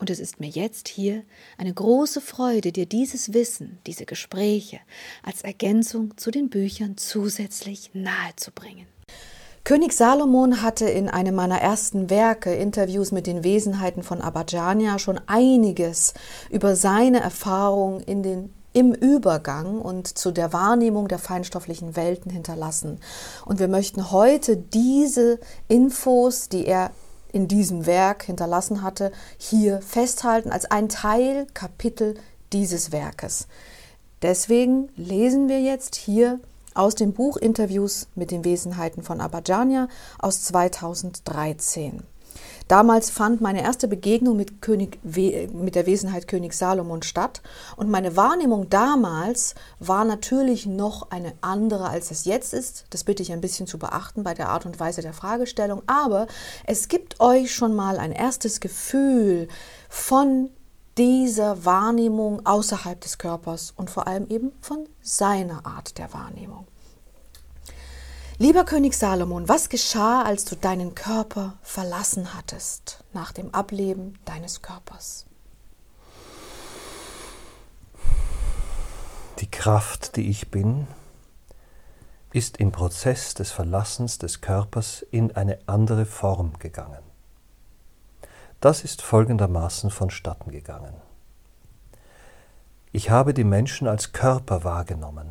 Und es ist mir jetzt hier eine große Freude, dir dieses Wissen, diese Gespräche als Ergänzung zu den Büchern zusätzlich nahezubringen. König Salomon hatte in einem meiner ersten Werke, Interviews mit den Wesenheiten von Abadjania, schon einiges über seine Erfahrung in den im Übergang und zu der Wahrnehmung der feinstofflichen Welten hinterlassen. Und wir möchten heute diese Infos, die er in diesem Werk hinterlassen hatte, hier festhalten als ein Teil, Kapitel dieses Werkes. Deswegen lesen wir jetzt hier aus dem Buch Interviews mit den Wesenheiten von Abadjania aus 2013. Damals fand meine erste Begegnung mit, König, mit der Wesenheit König Salomon statt und meine Wahrnehmung damals war natürlich noch eine andere, als es jetzt ist. Das bitte ich ein bisschen zu beachten bei der Art und Weise der Fragestellung. Aber es gibt euch schon mal ein erstes Gefühl von dieser Wahrnehmung außerhalb des Körpers und vor allem eben von seiner Art der Wahrnehmung. Lieber König Salomon, was geschah, als du deinen Körper verlassen hattest nach dem Ableben deines Körpers? Die Kraft, die ich bin, ist im Prozess des Verlassens des Körpers in eine andere Form gegangen. Das ist folgendermaßen vonstatten gegangen. Ich habe die Menschen als Körper wahrgenommen,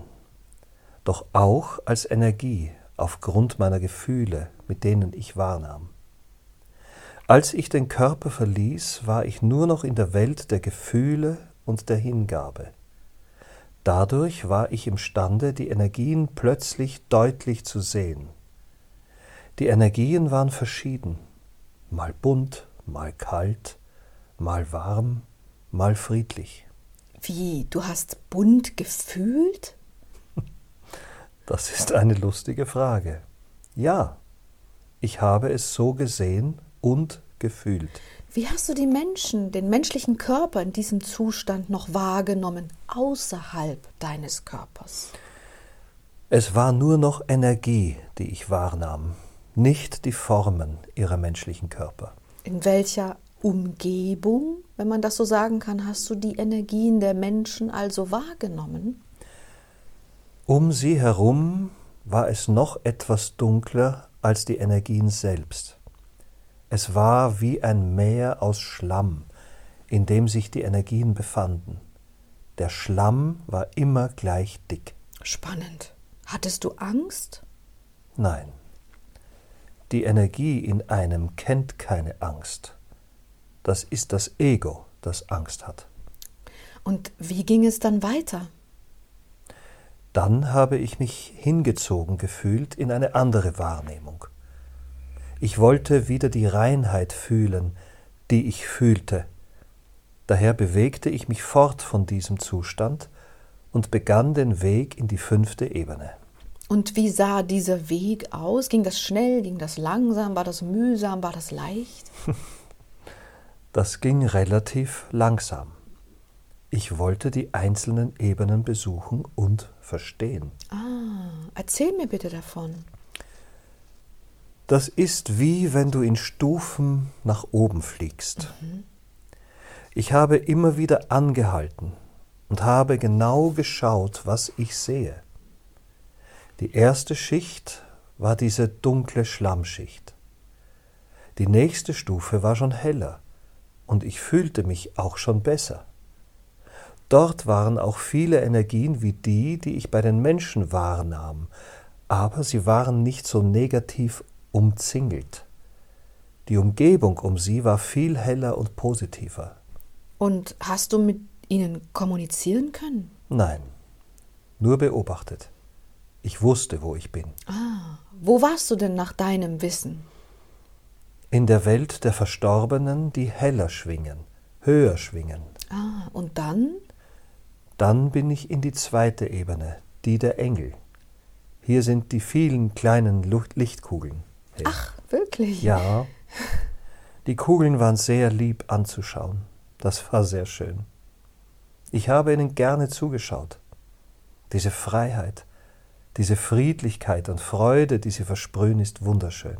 doch auch als Energie, aufgrund meiner Gefühle, mit denen ich wahrnahm. Als ich den Körper verließ, war ich nur noch in der Welt der Gefühle und der Hingabe. Dadurch war ich imstande, die Energien plötzlich deutlich zu sehen. Die Energien waren verschieden, mal bunt, mal kalt, mal warm, mal friedlich. Wie, du hast bunt gefühlt? Das ist eine lustige Frage. Ja, ich habe es so gesehen und gefühlt. Wie hast du die Menschen, den menschlichen Körper in diesem Zustand noch wahrgenommen, außerhalb deines Körpers? Es war nur noch Energie, die ich wahrnahm, nicht die Formen ihrer menschlichen Körper. In welcher Umgebung, wenn man das so sagen kann, hast du die Energien der Menschen also wahrgenommen? Um sie herum war es noch etwas dunkler als die Energien selbst. Es war wie ein Meer aus Schlamm, in dem sich die Energien befanden. Der Schlamm war immer gleich dick. Spannend. Hattest du Angst? Nein. Die Energie in einem kennt keine Angst. Das ist das Ego, das Angst hat. Und wie ging es dann weiter? Dann habe ich mich hingezogen gefühlt in eine andere Wahrnehmung. Ich wollte wieder die Reinheit fühlen, die ich fühlte. Daher bewegte ich mich fort von diesem Zustand und begann den Weg in die fünfte Ebene. Und wie sah dieser Weg aus? Ging das schnell, ging das langsam, war das mühsam, war das leicht? Das ging relativ langsam. Ich wollte die einzelnen Ebenen besuchen und verstehen. Ah, erzähl mir bitte davon. Das ist wie wenn du in Stufen nach oben fliegst. Mhm. Ich habe immer wieder angehalten und habe genau geschaut, was ich sehe. Die erste Schicht war diese dunkle Schlammschicht. Die nächste Stufe war schon heller und ich fühlte mich auch schon besser. Dort waren auch viele Energien wie die, die ich bei den Menschen wahrnahm, aber sie waren nicht so negativ umzingelt. Die Umgebung um sie war viel heller und positiver. Und hast du mit ihnen kommunizieren können? Nein, nur beobachtet. Ich wusste, wo ich bin. Ah, wo warst du denn nach deinem Wissen? In der Welt der Verstorbenen, die heller schwingen, höher schwingen. Ah, und dann? Dann bin ich in die zweite Ebene, die der Engel. Hier sind die vielen kleinen Lichtkugeln. Hey. Ach, wirklich? Ja. Die Kugeln waren sehr lieb anzuschauen. Das war sehr schön. Ich habe ihnen gerne zugeschaut. Diese Freiheit, diese Friedlichkeit und Freude, die sie versprühen, ist wunderschön.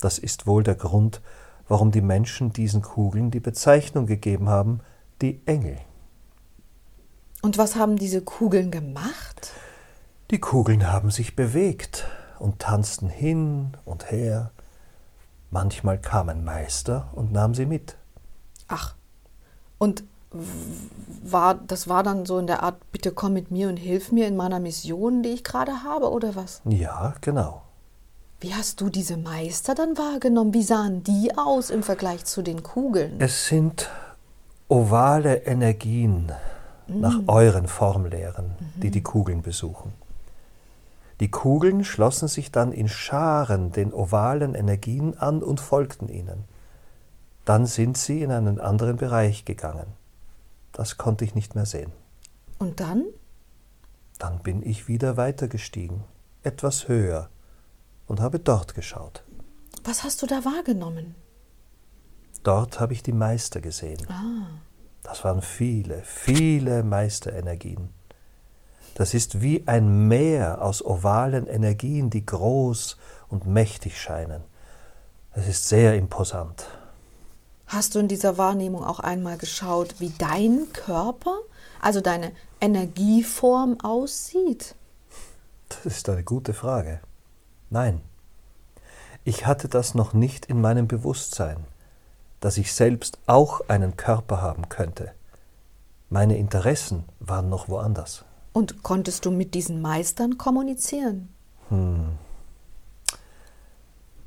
Das ist wohl der Grund, warum die Menschen diesen Kugeln die Bezeichnung gegeben haben, die Engel. Und was haben diese Kugeln gemacht? Die Kugeln haben sich bewegt und tanzten hin und her. Manchmal kam ein Meister und nahm sie mit. Ach, und war, das war dann so in der Art, bitte komm mit mir und hilf mir in meiner Mission, die ich gerade habe, oder was? Ja, genau. Wie hast du diese Meister dann wahrgenommen? Wie sahen die aus im Vergleich zu den Kugeln? Es sind ovale Energien. Nach euren Formlehren, mhm. die die Kugeln besuchen. Die Kugeln schlossen sich dann in Scharen den ovalen Energien an und folgten ihnen. Dann sind sie in einen anderen Bereich gegangen. Das konnte ich nicht mehr sehen. Und dann? Dann bin ich wieder weitergestiegen, etwas höher, und habe dort geschaut. Was hast du da wahrgenommen? Dort habe ich die Meister gesehen. Ah. Das waren viele, viele Meisterenergien. Das ist wie ein Meer aus ovalen Energien, die groß und mächtig scheinen. Es ist sehr imposant. Hast du in dieser Wahrnehmung auch einmal geschaut, wie dein Körper, also deine Energieform aussieht? Das ist eine gute Frage. Nein, ich hatte das noch nicht in meinem Bewusstsein, dass ich selbst auch einen Körper haben könnte. Meine Interessen waren noch woanders. Und konntest du mit diesen Meistern kommunizieren? Hm.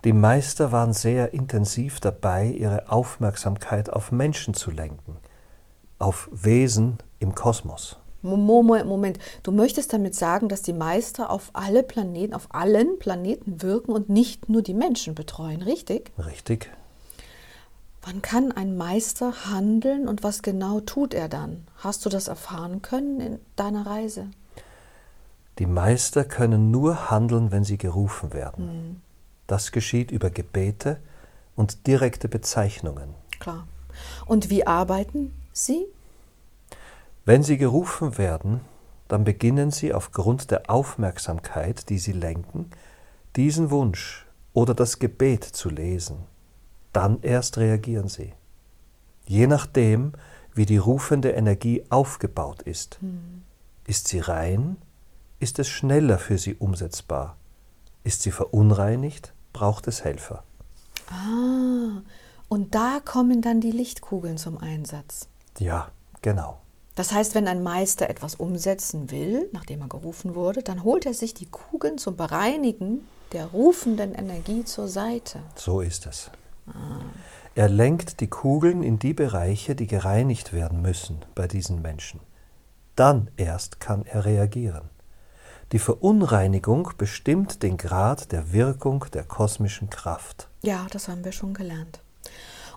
Die Meister waren sehr intensiv dabei, ihre Aufmerksamkeit auf Menschen zu lenken, auf Wesen im Kosmos. Moment, Moment, du möchtest damit sagen, dass die Meister auf alle Planeten, auf allen Planeten wirken und nicht nur die Menschen betreuen, richtig? Richtig. Wann kann ein Meister handeln und was genau tut er dann? Hast du das erfahren können in deiner Reise? Die Meister können nur handeln, wenn sie gerufen werden. Hm. Das geschieht über Gebete und direkte Bezeichnungen. Klar. Und wie arbeiten sie? Wenn sie gerufen werden, dann beginnen sie aufgrund der Aufmerksamkeit, die sie lenken, diesen Wunsch oder das Gebet zu lesen dann erst reagieren sie. Je nachdem, wie die rufende Energie aufgebaut ist. Hm. Ist sie rein, ist es schneller für sie umsetzbar. Ist sie verunreinigt, braucht es Helfer. Ah, und da kommen dann die Lichtkugeln zum Einsatz. Ja, genau. Das heißt, wenn ein Meister etwas umsetzen will, nachdem er gerufen wurde, dann holt er sich die Kugeln zum Bereinigen der rufenden Energie zur Seite. So ist es. Er lenkt die Kugeln in die Bereiche, die gereinigt werden müssen bei diesen Menschen. Dann erst kann er reagieren. Die Verunreinigung bestimmt den Grad der Wirkung der kosmischen Kraft. Ja, das haben wir schon gelernt.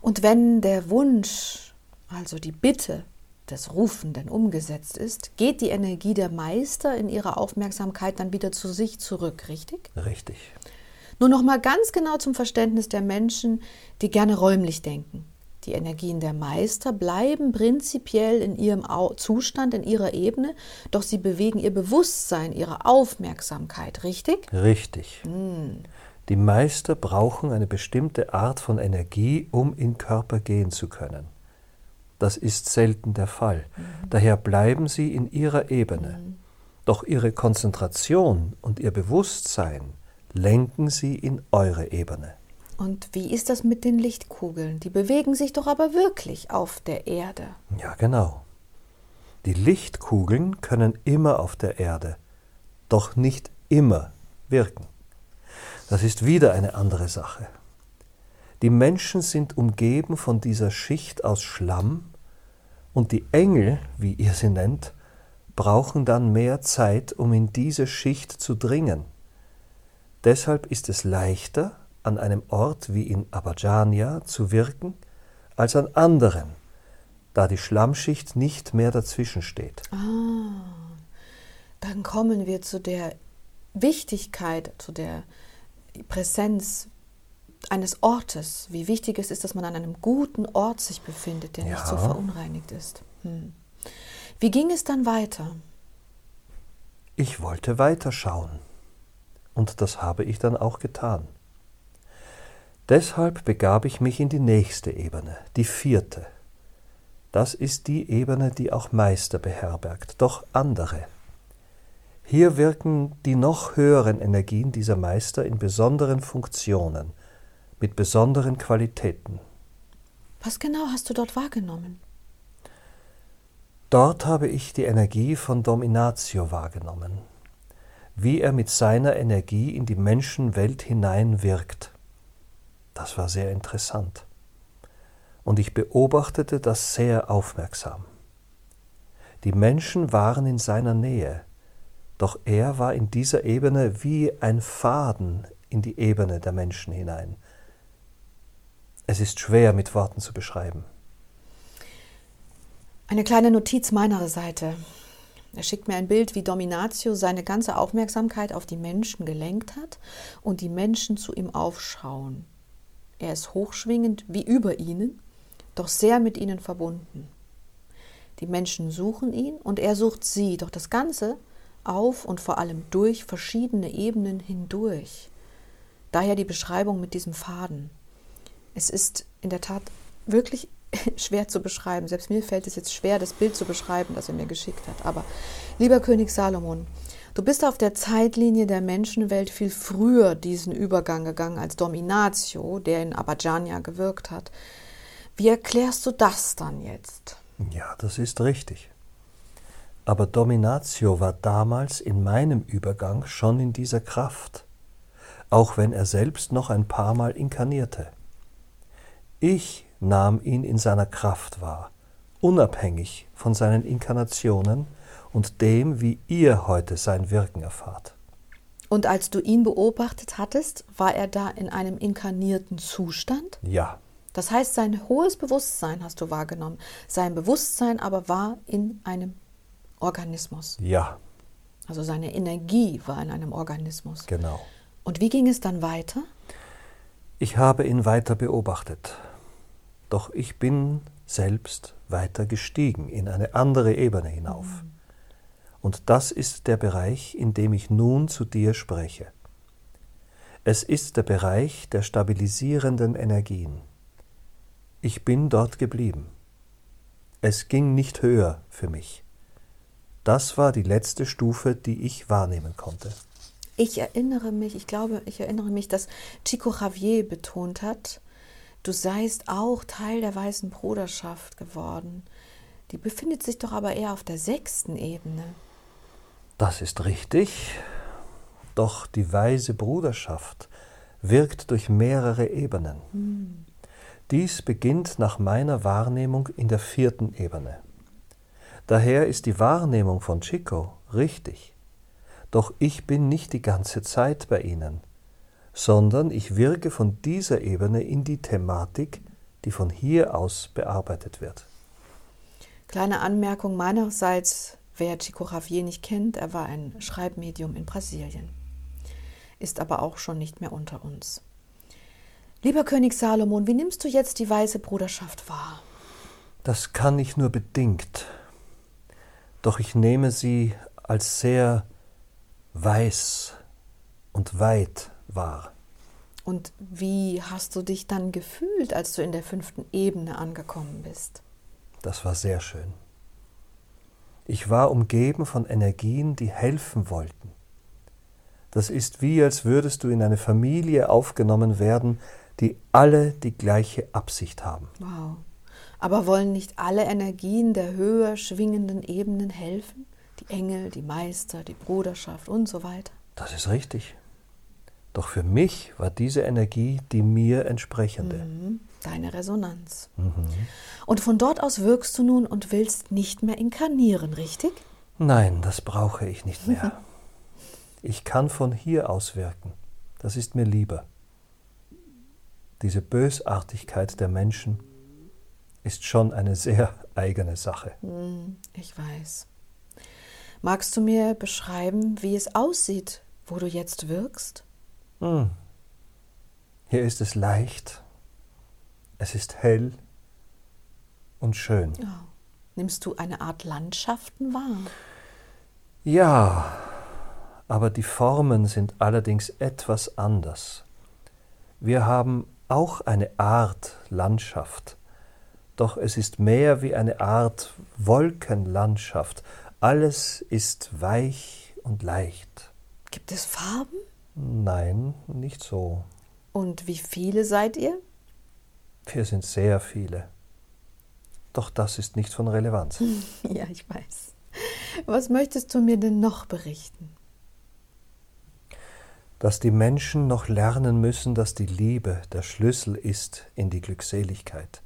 Und wenn der Wunsch, also die Bitte des Rufenden umgesetzt ist, geht die Energie der Meister in ihrer Aufmerksamkeit dann wieder zu sich zurück, richtig? Richtig. Nur noch mal ganz genau zum Verständnis der Menschen, die gerne räumlich denken. Die Energien der Meister bleiben prinzipiell in ihrem Zustand, in ihrer Ebene, doch sie bewegen ihr Bewusstsein, ihre Aufmerksamkeit, richtig? Richtig. Hm. Die Meister brauchen eine bestimmte Art von Energie, um in Körper gehen zu können. Das ist selten der Fall. Mhm. Daher bleiben sie in ihrer Ebene. Mhm. Doch ihre Konzentration und ihr Bewusstsein lenken sie in eure Ebene. Und wie ist das mit den Lichtkugeln? Die bewegen sich doch aber wirklich auf der Erde. Ja, genau. Die Lichtkugeln können immer auf der Erde, doch nicht immer wirken. Das ist wieder eine andere Sache. Die Menschen sind umgeben von dieser Schicht aus Schlamm und die Engel, wie ihr sie nennt, brauchen dann mehr Zeit, um in diese Schicht zu dringen. Deshalb ist es leichter, an einem Ort wie in Abadjania zu wirken, als an anderen, da die Schlammschicht nicht mehr dazwischen steht. Ah, dann kommen wir zu der Wichtigkeit, zu der Präsenz eines Ortes, wie wichtig es ist, dass man an einem guten Ort sich befindet, der ja. nicht so verunreinigt ist. Hm. Wie ging es dann weiter? Ich wollte weiterschauen. Und das habe ich dann auch getan. Deshalb begab ich mich in die nächste Ebene, die vierte. Das ist die Ebene, die auch Meister beherbergt, doch andere. Hier wirken die noch höheren Energien dieser Meister in besonderen Funktionen, mit besonderen Qualitäten. Was genau hast du dort wahrgenommen? Dort habe ich die Energie von Dominatio wahrgenommen, wie er mit seiner Energie in die Menschenwelt hinein wirkt. Das war sehr interessant. Und ich beobachtete das sehr aufmerksam. Die Menschen waren in seiner Nähe, doch er war in dieser Ebene wie ein Faden in die Ebene der Menschen hinein. Es ist schwer mit Worten zu beschreiben. Eine kleine Notiz meiner Seite. Er schickt mir ein Bild, wie Dominatio seine ganze Aufmerksamkeit auf die Menschen gelenkt hat und die Menschen zu ihm aufschauen. Er ist hochschwingend wie über ihnen, doch sehr mit ihnen verbunden. Die Menschen suchen ihn und er sucht sie, doch das Ganze auf und vor allem durch verschiedene Ebenen hindurch. Daher die Beschreibung mit diesem Faden. Es ist in der Tat wirklich schwer zu beschreiben. Selbst mir fällt es jetzt schwer, das Bild zu beschreiben, das er mir geschickt hat. Aber lieber König Salomon, du bist auf der Zeitlinie der Menschenwelt viel früher diesen Übergang gegangen als Dominatio, der in Abadjania gewirkt hat. Wie erklärst du das dann jetzt? Ja, das ist richtig. Aber Dominatio war damals in meinem Übergang schon in dieser Kraft, auch wenn er selbst noch ein paar Mal inkarnierte. Ich nahm ihn in seiner Kraft wahr, unabhängig von seinen Inkarnationen und dem, wie ihr heute sein Wirken erfahrt. Und als du ihn beobachtet hattest, war er da in einem inkarnierten Zustand? Ja. Das heißt, sein hohes Bewusstsein hast du wahrgenommen. Sein Bewusstsein aber war in einem Organismus. Ja. Also seine Energie war in einem Organismus. Genau. Und wie ging es dann weiter? Ich habe ihn weiter beobachtet. Doch ich bin selbst weiter gestiegen in eine andere Ebene hinauf. Mhm. Und das ist der Bereich, in dem ich nun zu dir spreche. Es ist der Bereich der stabilisierenden Energien. Ich bin dort geblieben. Es ging nicht höher für mich. Das war die letzte Stufe, die ich wahrnehmen konnte. Ich erinnere mich, ich glaube, ich erinnere mich, dass Chico Javier betont hat, du seist auch Teil der weißen Bruderschaft geworden. Die befindet sich doch aber eher auf der sechsten Ebene. Das ist richtig. Doch die weise Bruderschaft wirkt durch mehrere Ebenen. Hm. Dies beginnt nach meiner Wahrnehmung in der vierten Ebene. Daher ist die Wahrnehmung von Chico richtig. Doch ich bin nicht die ganze Zeit bei Ihnen, sondern ich wirke von dieser Ebene in die Thematik, die von hier aus bearbeitet wird. Kleine Anmerkung meinerseits, wer Chico Javier nicht kennt, er war ein Schreibmedium in Brasilien, ist aber auch schon nicht mehr unter uns. Lieber König Salomon, wie nimmst du jetzt die weiße Bruderschaft wahr? Das kann ich nur bedingt doch ich nehme sie als sehr weiß und weit wahr. Und wie hast du dich dann gefühlt, als du in der fünften Ebene angekommen bist? Das war sehr schön. Ich war umgeben von Energien, die helfen wollten. Das ist wie, als würdest du in eine Familie aufgenommen werden, die alle die gleiche Absicht haben. Wow. Aber wollen nicht alle Energien der höher schwingenden Ebenen helfen? Die Engel, die Meister, die Bruderschaft und so weiter? Das ist richtig. Doch für mich war diese Energie die mir entsprechende. Mhm, deine Resonanz. Mhm. Und von dort aus wirkst du nun und willst nicht mehr inkarnieren, richtig? Nein, das brauche ich nicht mehr. Ich kann von hier aus wirken. Das ist mir lieber. Diese Bösartigkeit der Menschen ist schon eine sehr eigene Sache. Hm, ich weiß. Magst du mir beschreiben, wie es aussieht, wo du jetzt wirkst? Hm. Hier ist es leicht, es ist hell und schön. Oh. Nimmst du eine Art Landschaften wahr? Ja, aber die Formen sind allerdings etwas anders. Wir haben auch eine Art Landschaft, doch es ist mehr wie eine Art Wolkenlandschaft. Alles ist weich und leicht. Gibt es Farben? Nein, nicht so. Und wie viele seid ihr? Wir sind sehr viele. Doch das ist nicht von Relevanz. ja, ich weiß. Was möchtest du mir denn noch berichten? Dass die Menschen noch lernen müssen, dass die Liebe der Schlüssel ist in die Glückseligkeit,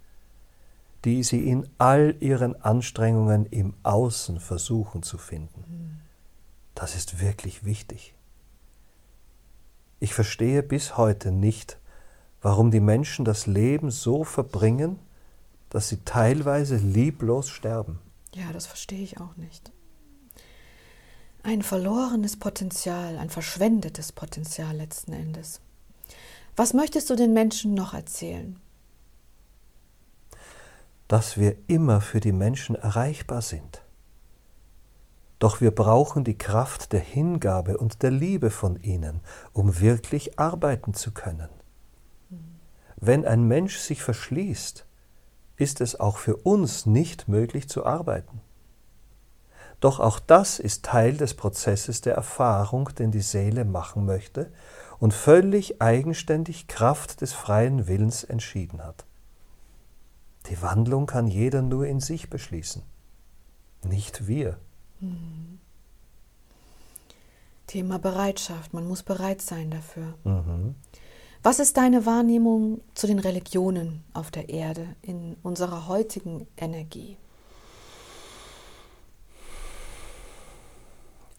die sie in all ihren Anstrengungen im Außen versuchen zu finden. Das ist wirklich wichtig. Ich verstehe bis heute nicht, warum die Menschen das Leben so verbringen, dass sie teilweise lieblos sterben. Ja, das verstehe ich auch nicht. Ein verlorenes Potenzial, ein verschwendetes Potenzial letzten Endes. Was möchtest du den Menschen noch erzählen? Dass wir immer für die Menschen erreichbar sind. Doch wir brauchen die Kraft der Hingabe und der Liebe von ihnen, um wirklich arbeiten zu können. Wenn ein Mensch sich verschließt, ist es auch für uns nicht möglich zu arbeiten. Doch auch das ist Teil des Prozesses der Erfahrung, den die Seele machen möchte und völlig eigenständig Kraft des freien Willens entschieden hat. Die Wandlung kann jeder nur in sich beschließen, nicht wir. Mhm. Thema Bereitschaft, man muss bereit sein dafür. Mhm. Was ist deine Wahrnehmung zu den Religionen auf der Erde in unserer heutigen Energie?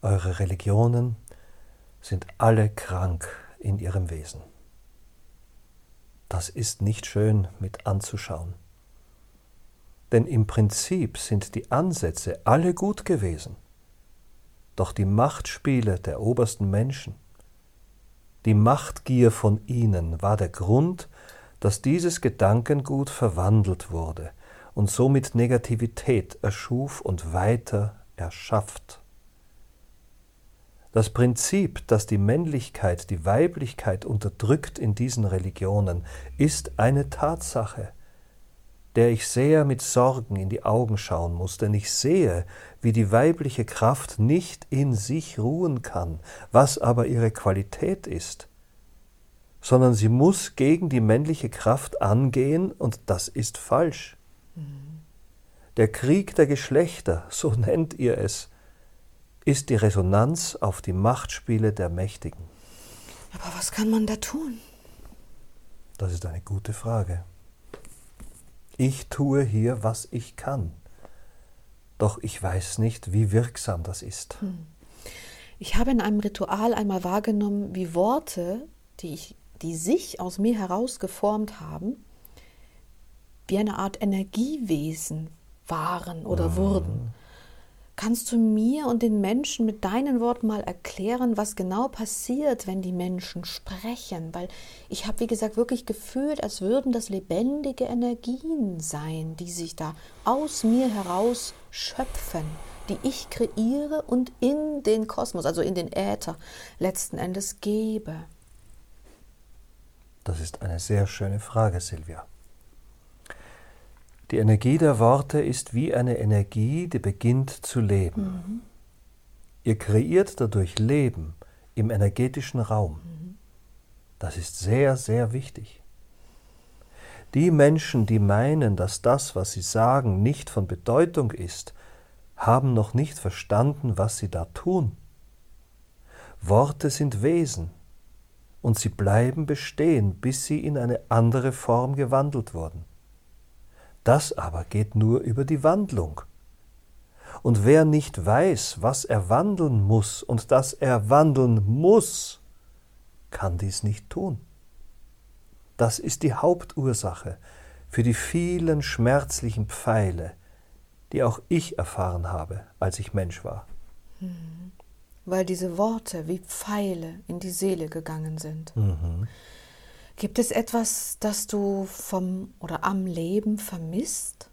Eure Religionen sind alle krank in ihrem Wesen. Das ist nicht schön mit anzuschauen. Denn im Prinzip sind die Ansätze alle gut gewesen. Doch die Machtspiele der obersten Menschen, die Machtgier von ihnen war der Grund, dass dieses Gedankengut verwandelt wurde und somit Negativität erschuf und weiter erschafft. Das Prinzip, dass die Männlichkeit die Weiblichkeit unterdrückt in diesen Religionen, ist eine Tatsache, der ich sehr mit Sorgen in die Augen schauen muss, denn ich sehe, wie die weibliche Kraft nicht in sich ruhen kann, was aber ihre Qualität ist, sondern sie muss gegen die männliche Kraft angehen, und das ist falsch. Mhm. Der Krieg der Geschlechter, so nennt ihr es, ist die Resonanz auf die Machtspiele der Mächtigen. Aber was kann man da tun? Das ist eine gute Frage. Ich tue hier, was ich kann. Doch ich weiß nicht, wie wirksam das ist. Hm. Ich habe in einem Ritual einmal wahrgenommen, wie Worte, die, ich, die sich aus mir heraus geformt haben, wie eine Art Energiewesen waren oder mhm. wurden. Kannst du mir und den Menschen mit deinen Worten mal erklären, was genau passiert, wenn die Menschen sprechen? Weil ich habe, wie gesagt, wirklich gefühlt, als würden das lebendige Energien sein, die sich da aus mir heraus schöpfen, die ich kreiere und in den Kosmos, also in den Äther, letzten Endes gebe. Das ist eine sehr schöne Frage, Silvia. Die Energie der Worte ist wie eine Energie, die beginnt zu leben. Mhm. Ihr kreiert dadurch Leben im energetischen Raum. Mhm. Das ist sehr, sehr wichtig. Die Menschen, die meinen, dass das, was sie sagen, nicht von Bedeutung ist, haben noch nicht verstanden, was sie da tun. Worte sind Wesen, und sie bleiben bestehen, bis sie in eine andere Form gewandelt wurden. Das aber geht nur über die Wandlung. Und wer nicht weiß, was er wandeln muss und dass er wandeln muss, kann dies nicht tun. Das ist die Hauptursache für die vielen schmerzlichen Pfeile, die auch ich erfahren habe, als ich Mensch war. Hm. weil diese Worte wie Pfeile in die Seele gegangen sind. Mhm. Gibt es etwas, das du vom oder am Leben vermisst?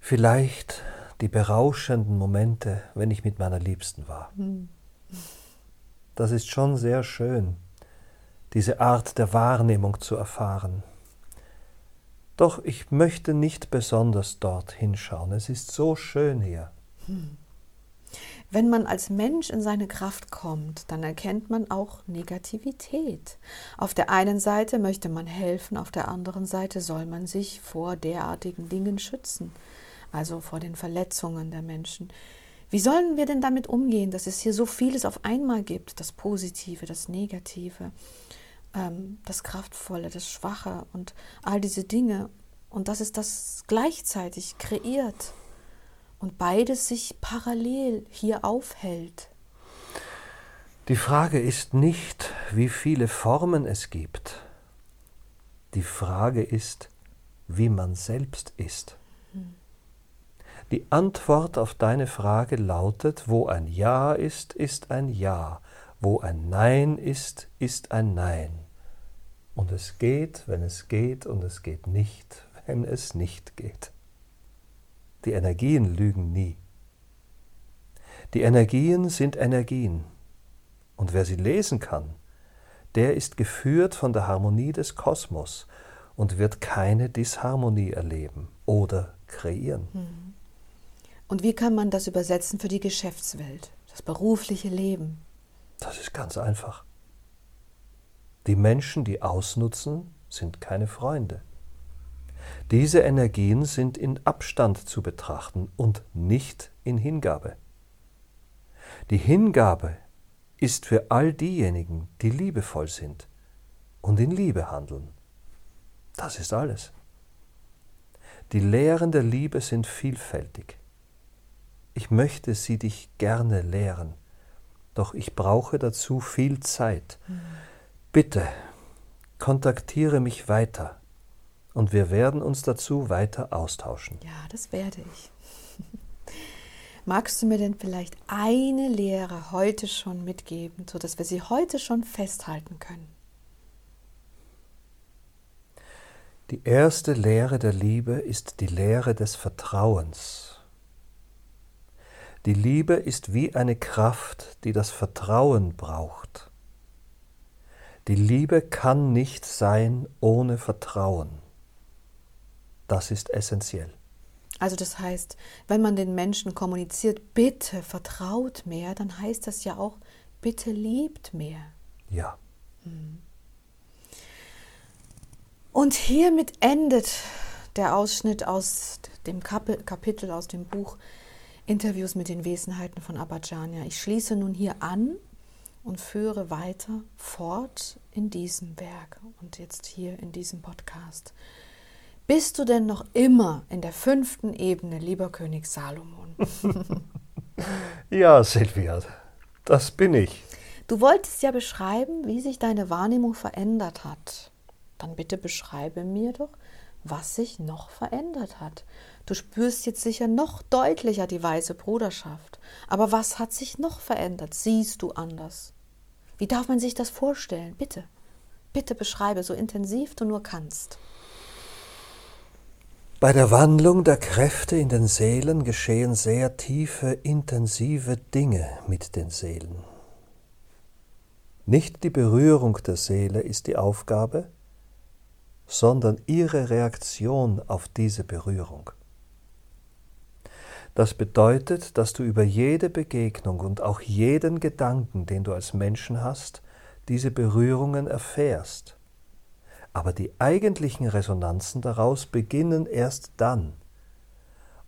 Vielleicht die berauschenden Momente, wenn ich mit meiner Liebsten war. Das ist schon sehr schön, diese Art der Wahrnehmung zu erfahren. Doch ich möchte nicht besonders dort hinschauen. Es ist so schön hier. Wenn man als Mensch in seine Kraft kommt, dann erkennt man auch Negativität. Auf der einen Seite möchte man helfen, auf der anderen Seite soll man sich vor derartigen Dingen schützen also vor den Verletzungen der Menschen. Wie sollen wir denn damit umgehen, dass es hier so vieles auf einmal gibt, das Positive, das Negative, ähm, das Kraftvolle, das Schwache und all diese Dinge und dass es das gleichzeitig kreiert und beides sich parallel hier aufhält? Die Frage ist nicht, wie viele Formen es gibt. Die Frage ist, wie man selbst ist. Die Antwort auf deine Frage lautet, wo ein Ja ist, ist ein Ja, wo ein Nein ist, ist ein Nein. Und es geht, wenn es geht, und es geht nicht, wenn es nicht geht. Die Energien lügen nie. Die Energien sind Energien. Und wer sie lesen kann, der ist geführt von der Harmonie des Kosmos und wird keine Disharmonie erleben oder kreieren. Mhm. Und wie kann man das übersetzen für die Geschäftswelt, das berufliche Leben? Das ist ganz einfach. Die Menschen, die ausnutzen, sind keine Freunde. Diese Energien sind in Abstand zu betrachten und nicht in Hingabe. Die Hingabe ist für all diejenigen, die liebevoll sind und in Liebe handeln. Das ist alles. Die Lehren der Liebe sind vielfältig. Ich möchte sie dich gerne lehren, doch ich brauche dazu viel Zeit. Bitte, kontaktiere mich weiter und wir werden uns dazu weiter austauschen. Ja, das werde ich. Magst du mir denn vielleicht eine Lehre heute schon mitgeben, sodass wir sie heute schon festhalten können? Die erste Lehre der Liebe ist die Lehre des Vertrauens. Die Liebe ist wie eine Kraft, die das Vertrauen braucht. Die Liebe kann nicht sein ohne Vertrauen. Das ist essentiell. Also das heißt, wenn man den Menschen kommuniziert, bitte vertraut mehr, dann heißt das ja auch, bitte liebt mehr. Ja. Hm. Und hiermit endet der Ausschnitt aus dem Kapitel aus dem Buch Interviews mit den Wesenheiten von Abhajanya. Ich schließe nun hier an und führe weiter fort in diesem Werk und jetzt hier in diesem Podcast. Bist du denn noch immer in der fünften Ebene, lieber König Salomon? ja, Silvia, das bin ich. Du wolltest ja beschreiben, wie sich deine Wahrnehmung verändert hat. Dann bitte beschreibe mir doch, was sich noch verändert hat. Du spürst jetzt sicher noch deutlicher die weiße Bruderschaft. Aber was hat sich noch verändert? Siehst du anders? Wie darf man sich das vorstellen? Bitte, bitte beschreibe so intensiv du nur kannst. Bei der Wandlung der Kräfte in den Seelen geschehen sehr tiefe, intensive Dinge mit den Seelen. Nicht die Berührung der Seele ist die Aufgabe, sondern ihre Reaktion auf diese Berührung. Das bedeutet, dass du über jede Begegnung und auch jeden Gedanken, den du als Menschen hast, diese Berührungen erfährst. Aber die eigentlichen Resonanzen daraus beginnen erst dann.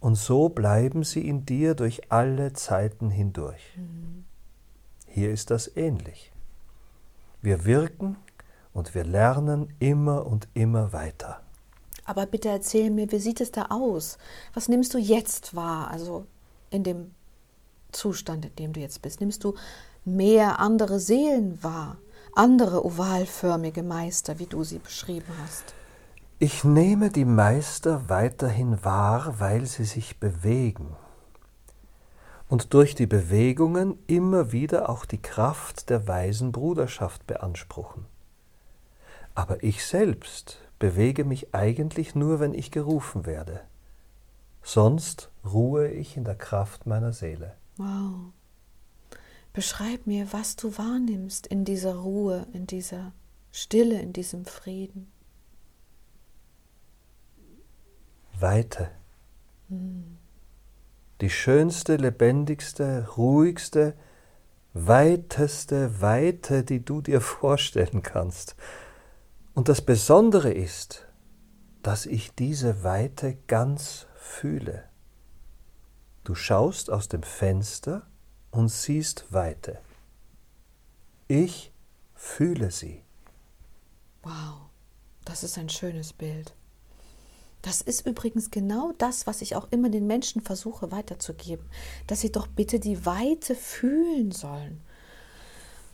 Und so bleiben sie in dir durch alle Zeiten hindurch. Mhm. Hier ist das ähnlich. Wir wirken und wir lernen immer und immer weiter. Aber bitte erzähl mir, wie sieht es da aus? Was nimmst du jetzt wahr, also in dem Zustand, in dem du jetzt bist? Nimmst du mehr andere Seelen wahr, andere ovalförmige Meister, wie du sie beschrieben hast? Ich nehme die Meister weiterhin wahr, weil sie sich bewegen. und durch die Bewegungen immer wieder auch die Kraft der weisen Bruderschaft beanspruchen. Aber ich selbst bewege mich eigentlich nur, wenn ich gerufen werde. Sonst ruhe ich in der Kraft meiner Seele. Wow. Beschreib mir, was du wahrnimmst in dieser Ruhe, in dieser Stille, in diesem Frieden. Weite. Hm. Die schönste, lebendigste, ruhigste, weiteste Weite, die du dir vorstellen kannst. Und das Besondere ist, dass ich diese Weite ganz fühle. Du schaust aus dem Fenster und siehst Weite. Ich fühle sie. Wow, das ist ein schönes Bild. Das ist übrigens genau das, was ich auch immer den Menschen versuche weiterzugeben, dass sie doch bitte die Weite fühlen sollen.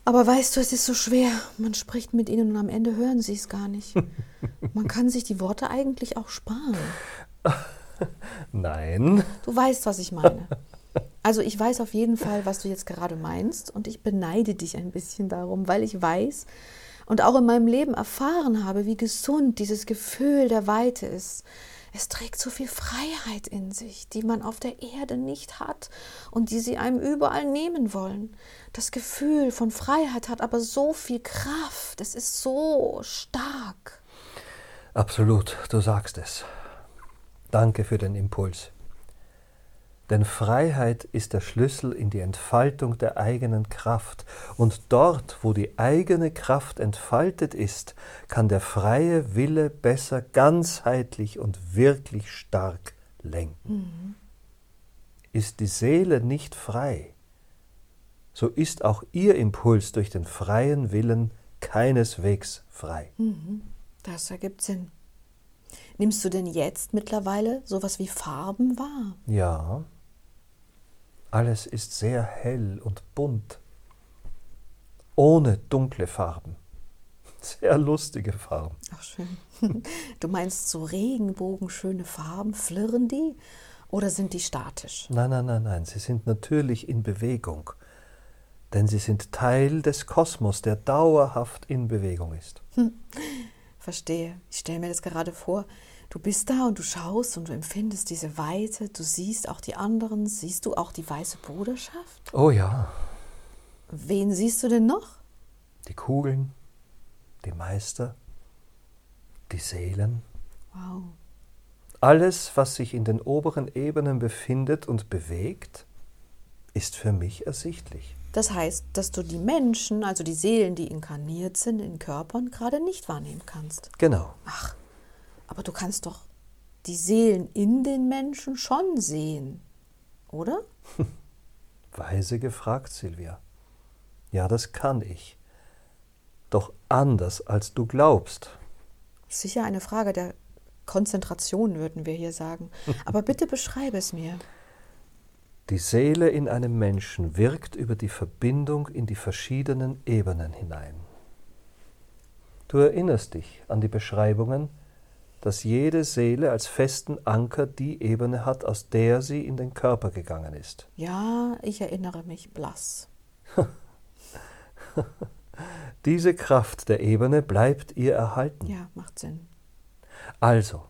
Aber weißt du, es ist so schwer. Man spricht mit ihnen und am Ende hören sie es gar nicht. Man kann sich die Worte eigentlich auch sparen. Nein. Du weißt, was ich meine. Also ich weiß auf jeden Fall, was du jetzt gerade meinst und ich beneide dich ein bisschen darum, weil ich weiß und auch in meinem Leben erfahren habe, wie gesund dieses Gefühl der Weite ist. Es trägt so viel Freiheit in sich, die man auf der Erde nicht hat und die sie einem überall nehmen wollen. Das Gefühl von Freiheit hat aber so viel Kraft, es ist so stark. Absolut, du sagst es. Danke für den Impuls. Denn Freiheit ist der Schlüssel in die Entfaltung der eigenen Kraft. Und dort, wo die eigene Kraft entfaltet ist, kann der freie Wille besser ganzheitlich und wirklich stark lenken. Mhm. Ist die Seele nicht frei, so ist auch ihr Impuls durch den freien Willen keineswegs frei. Mhm. Das ergibt Sinn. Nimmst du denn jetzt mittlerweile sowas wie Farben wahr? Ja, alles ist sehr hell und bunt, ohne dunkle Farben. Sehr lustige Farben. Ach schön. Du meinst so regenbogenschöne Farben, flirren die oder sind die statisch? Nein, nein, nein, nein, sie sind natürlich in Bewegung, denn sie sind Teil des Kosmos, der dauerhaft in Bewegung ist. Hm. Verstehe. Ich stelle mir das gerade vor, Du bist da und du schaust und du empfindest diese Weite, du siehst auch die anderen, siehst du auch die weiße Bruderschaft? Oh ja. Wen siehst du denn noch? Die Kugeln, die Meister, die Seelen. Wow. Alles, was sich in den oberen Ebenen befindet und bewegt, ist für mich ersichtlich. Das heißt, dass du die Menschen, also die Seelen, die inkarniert sind in Körpern, gerade nicht wahrnehmen kannst. Genau. Ach, aber du kannst doch die Seelen in den Menschen schon sehen, oder? Weise gefragt, Silvia. Ja, das kann ich. Doch anders, als du glaubst. Sicher eine Frage der Konzentration, würden wir hier sagen. Aber bitte beschreibe es mir. Die Seele in einem Menschen wirkt über die Verbindung in die verschiedenen Ebenen hinein. Du erinnerst dich an die Beschreibungen, dass jede Seele als festen Anker die Ebene hat, aus der sie in den Körper gegangen ist. Ja, ich erinnere mich blass. Diese Kraft der Ebene bleibt ihr erhalten. Ja, macht Sinn. Also,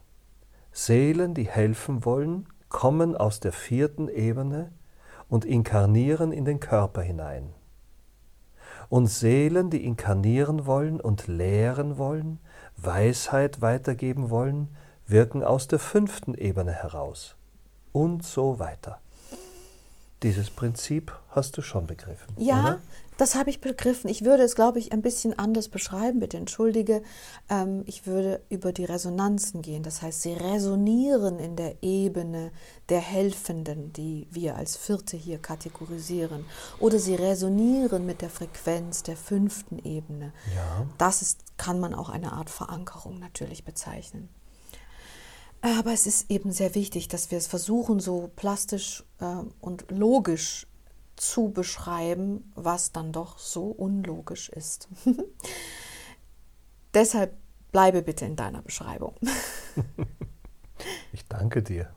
Seelen, die helfen wollen, kommen aus der vierten Ebene und inkarnieren in den Körper hinein. Und Seelen, die inkarnieren wollen und lehren wollen, Weisheit weitergeben wollen, wirken aus der fünften Ebene heraus. Und so weiter. Dieses Prinzip hast du schon begriffen. Ja, oder? das habe ich begriffen. Ich würde es, glaube ich, ein bisschen anders beschreiben, bitte entschuldige. Ähm, ich würde über die Resonanzen gehen. Das heißt, sie resonieren in der Ebene der Helfenden, die wir als vierte hier kategorisieren. Oder sie resonieren mit der Frequenz der fünften Ebene. Ja. Das ist, kann man auch eine Art Verankerung natürlich bezeichnen. Aber es ist eben sehr wichtig, dass wir es versuchen, so plastisch äh, und logisch zu beschreiben, was dann doch so unlogisch ist. Deshalb bleibe bitte in deiner Beschreibung. ich danke dir.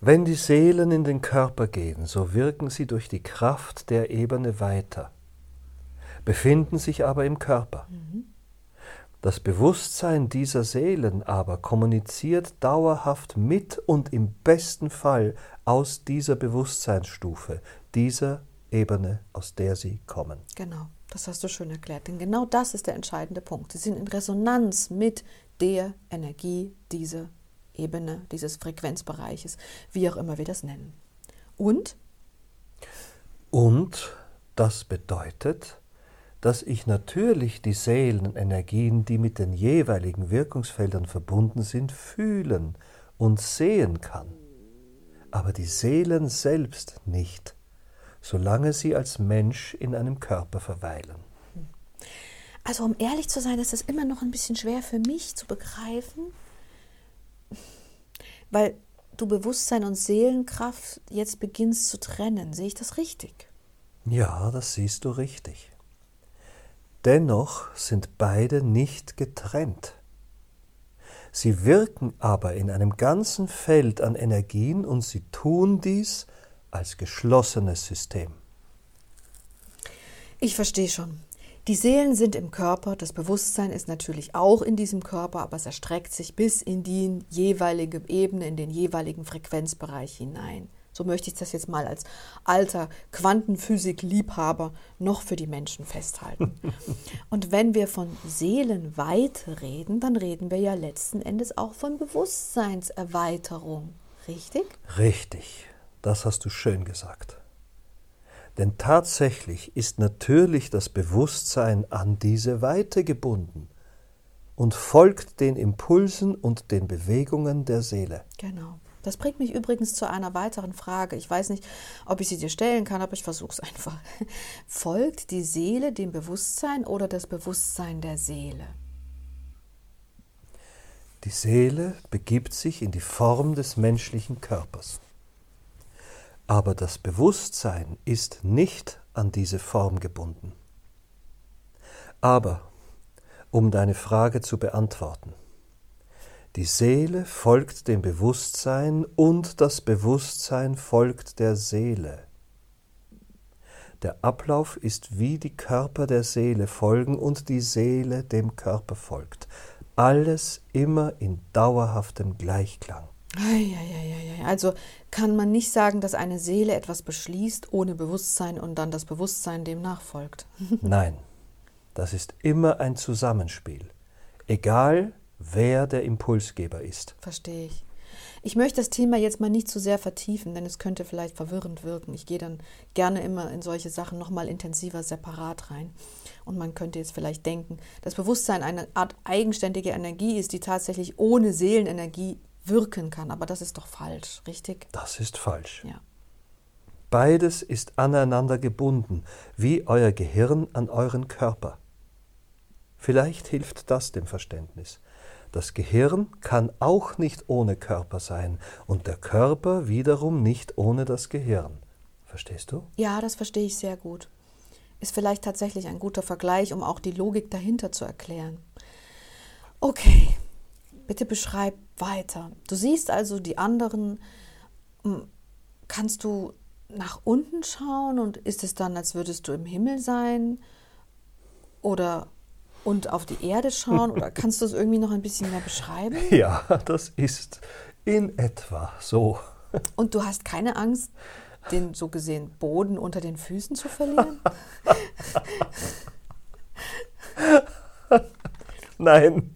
Wenn die Seelen in den Körper gehen, so wirken sie durch die Kraft der Ebene weiter, befinden sich aber im Körper. Mhm. Das Bewusstsein dieser Seelen aber kommuniziert dauerhaft mit und im besten Fall aus dieser Bewusstseinsstufe, dieser Ebene, aus der sie kommen. Genau, das hast du schön erklärt. Denn genau das ist der entscheidende Punkt. Sie sind in Resonanz mit der Energie dieser Ebene, dieses Frequenzbereiches, wie auch immer wir das nennen. Und? Und das bedeutet, dass ich natürlich die Seelenenergien, die mit den jeweiligen Wirkungsfeldern verbunden sind, fühlen und sehen kann, aber die Seelen selbst nicht, solange sie als Mensch in einem Körper verweilen. Also um ehrlich zu sein, ist das immer noch ein bisschen schwer für mich zu begreifen, weil du Bewusstsein und Seelenkraft jetzt beginnst zu trennen. Sehe ich das richtig? Ja, das siehst du richtig. Dennoch sind beide nicht getrennt. Sie wirken aber in einem ganzen Feld an Energien und sie tun dies als geschlossenes System. Ich verstehe schon. Die Seelen sind im Körper, das Bewusstsein ist natürlich auch in diesem Körper, aber es erstreckt sich bis in die jeweilige Ebene, in den jeweiligen Frequenzbereich hinein. So möchte ich das jetzt mal als alter Quantenphysik-Liebhaber noch für die Menschen festhalten. Und wenn wir von Seelenweite reden, dann reden wir ja letzten Endes auch von Bewusstseinserweiterung. Richtig? Richtig. Das hast du schön gesagt. Denn tatsächlich ist natürlich das Bewusstsein an diese Weite gebunden und folgt den Impulsen und den Bewegungen der Seele. Genau. Das bringt mich übrigens zu einer weiteren Frage. Ich weiß nicht, ob ich sie dir stellen kann, aber ich versuche es einfach. Folgt die Seele dem Bewusstsein oder das Bewusstsein der Seele? Die Seele begibt sich in die Form des menschlichen Körpers. Aber das Bewusstsein ist nicht an diese Form gebunden. Aber, um deine Frage zu beantworten, die Seele folgt dem Bewusstsein und das Bewusstsein folgt der Seele. Der Ablauf ist wie die Körper der Seele folgen und die Seele dem Körper folgt. Alles immer in dauerhaftem Gleichklang. Also kann man nicht sagen, dass eine Seele etwas beschließt ohne Bewusstsein und dann das Bewusstsein dem nachfolgt. Nein, das ist immer ein Zusammenspiel. Egal, wer der Impulsgeber ist. Verstehe ich. Ich möchte das Thema jetzt mal nicht zu sehr vertiefen, denn es könnte vielleicht verwirrend wirken. Ich gehe dann gerne immer in solche Sachen nochmal intensiver separat rein. Und man könnte jetzt vielleicht denken, dass Bewusstsein eine Art eigenständige Energie ist, die tatsächlich ohne Seelenenergie wirken kann. Aber das ist doch falsch, richtig? Das ist falsch. Ja. Beides ist aneinander gebunden, wie euer Gehirn an euren Körper. Vielleicht hilft das dem Verständnis. Das Gehirn kann auch nicht ohne Körper sein und der Körper wiederum nicht ohne das Gehirn. Verstehst du? Ja, das verstehe ich sehr gut. Ist vielleicht tatsächlich ein guter Vergleich, um auch die Logik dahinter zu erklären. Okay, bitte beschreib weiter. Du siehst also die anderen. Hm, kannst du nach unten schauen und ist es dann, als würdest du im Himmel sein? Oder und auf die Erde schauen? Oder kannst du es irgendwie noch ein bisschen mehr beschreiben? Ja, das ist in etwa so. Und du hast keine Angst, den so gesehen Boden unter den Füßen zu verlieren? Nein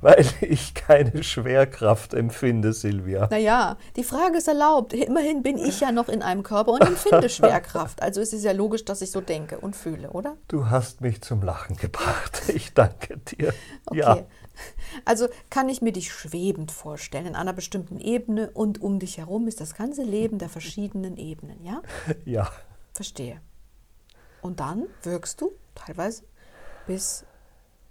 weil ich keine Schwerkraft empfinde, Silvia. Naja, die Frage ist erlaubt. Immerhin bin ich ja noch in einem Körper und empfinde Schwerkraft. Also es ist ja logisch, dass ich so denke und fühle, oder? Du hast mich zum Lachen gebracht. Ich danke dir. Okay. Ja. Also kann ich mir dich schwebend vorstellen, in einer bestimmten Ebene und um dich herum ist das ganze Leben der verschiedenen Ebenen, ja? Ja. Verstehe. Und dann wirkst du teilweise bis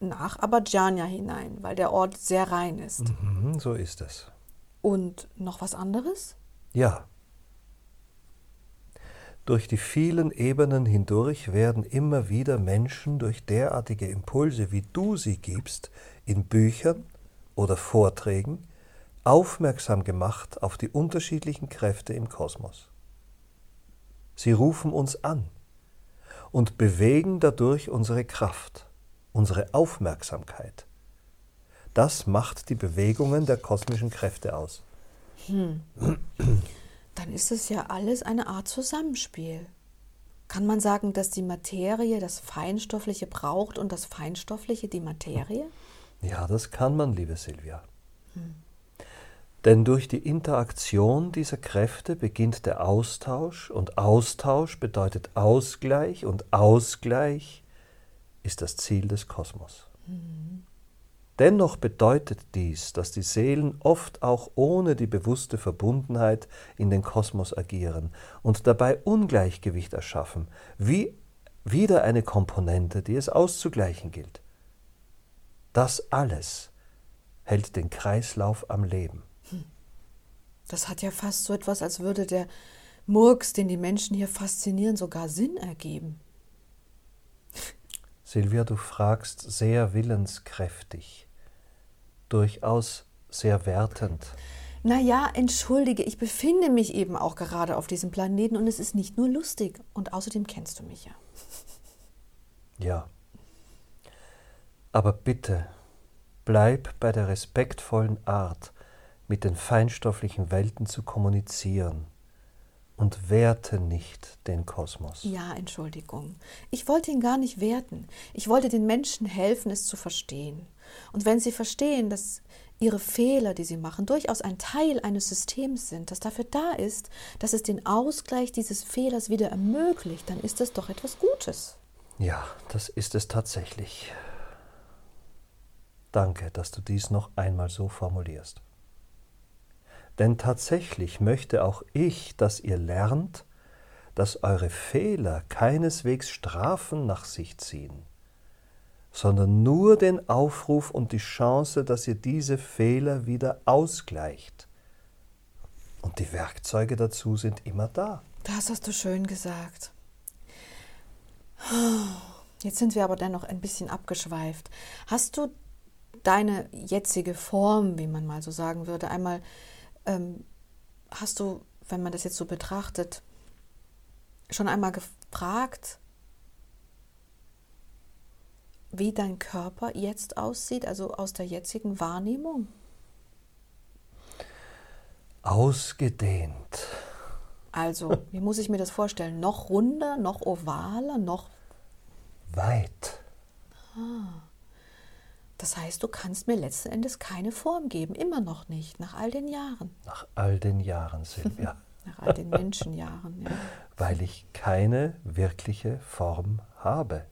nach Abadjania hinein, weil der Ort sehr rein ist. Mhm, so ist es. Und noch was anderes? Ja. Durch die vielen Ebenen hindurch werden immer wieder Menschen durch derartige Impulse, wie du sie gibst, in Büchern oder Vorträgen, aufmerksam gemacht auf die unterschiedlichen Kräfte im Kosmos. Sie rufen uns an und bewegen dadurch unsere Kraft, unsere Aufmerksamkeit. Das macht die Bewegungen der kosmischen Kräfte aus. Hm. Dann ist es ja alles eine Art Zusammenspiel. Kann man sagen, dass die Materie das Feinstoffliche braucht und das Feinstoffliche die Materie? Ja, das kann man, liebe Silvia. Hm. Denn durch die Interaktion dieser Kräfte beginnt der Austausch und Austausch bedeutet Ausgleich und Ausgleich ist das Ziel des Kosmos. Mhm. Dennoch bedeutet dies, dass die Seelen oft auch ohne die bewusste Verbundenheit in den Kosmos agieren und dabei Ungleichgewicht erschaffen, wie wieder eine Komponente, die es auszugleichen gilt. Das alles hält den Kreislauf am Leben. Das hat ja fast so etwas, als würde der Murks, den die Menschen hier faszinieren, sogar Sinn ergeben. Silvia, du fragst sehr willenskräftig, durchaus sehr wertend. Naja, entschuldige, ich befinde mich eben auch gerade auf diesem Planeten und es ist nicht nur lustig. Und außerdem kennst du mich ja. Ja. Aber bitte, bleib bei der respektvollen Art, mit den feinstofflichen Welten zu kommunizieren und werte nicht den Kosmos. Ja, Entschuldigung. Ich wollte ihn gar nicht werten. Ich wollte den Menschen helfen, es zu verstehen. Und wenn sie verstehen, dass ihre Fehler, die sie machen, durchaus ein Teil eines Systems sind, das dafür da ist, dass es den Ausgleich dieses Fehlers wieder ermöglicht, dann ist das doch etwas Gutes. Ja, das ist es tatsächlich. Danke, dass du dies noch einmal so formulierst. Denn tatsächlich möchte auch ich, dass ihr lernt, dass eure Fehler keineswegs Strafen nach sich ziehen, sondern nur den Aufruf und die Chance, dass ihr diese Fehler wieder ausgleicht. Und die Werkzeuge dazu sind immer da. Das hast du schön gesagt. Jetzt sind wir aber dennoch ein bisschen abgeschweift. Hast du deine jetzige Form, wie man mal so sagen würde, einmal ähm, hast du, wenn man das jetzt so betrachtet, schon einmal gefragt, wie dein Körper jetzt aussieht, also aus der jetzigen Wahrnehmung? Ausgedehnt. Also, wie muss ich mir das vorstellen? Noch runder, noch ovaler, noch weit. Ah. Das heißt, du kannst mir letzten Endes keine Form geben, immer noch nicht, nach all den Jahren. Nach all den Jahren, Silvia. nach all den Menschenjahren, ja. Weil ich keine wirkliche Form habe.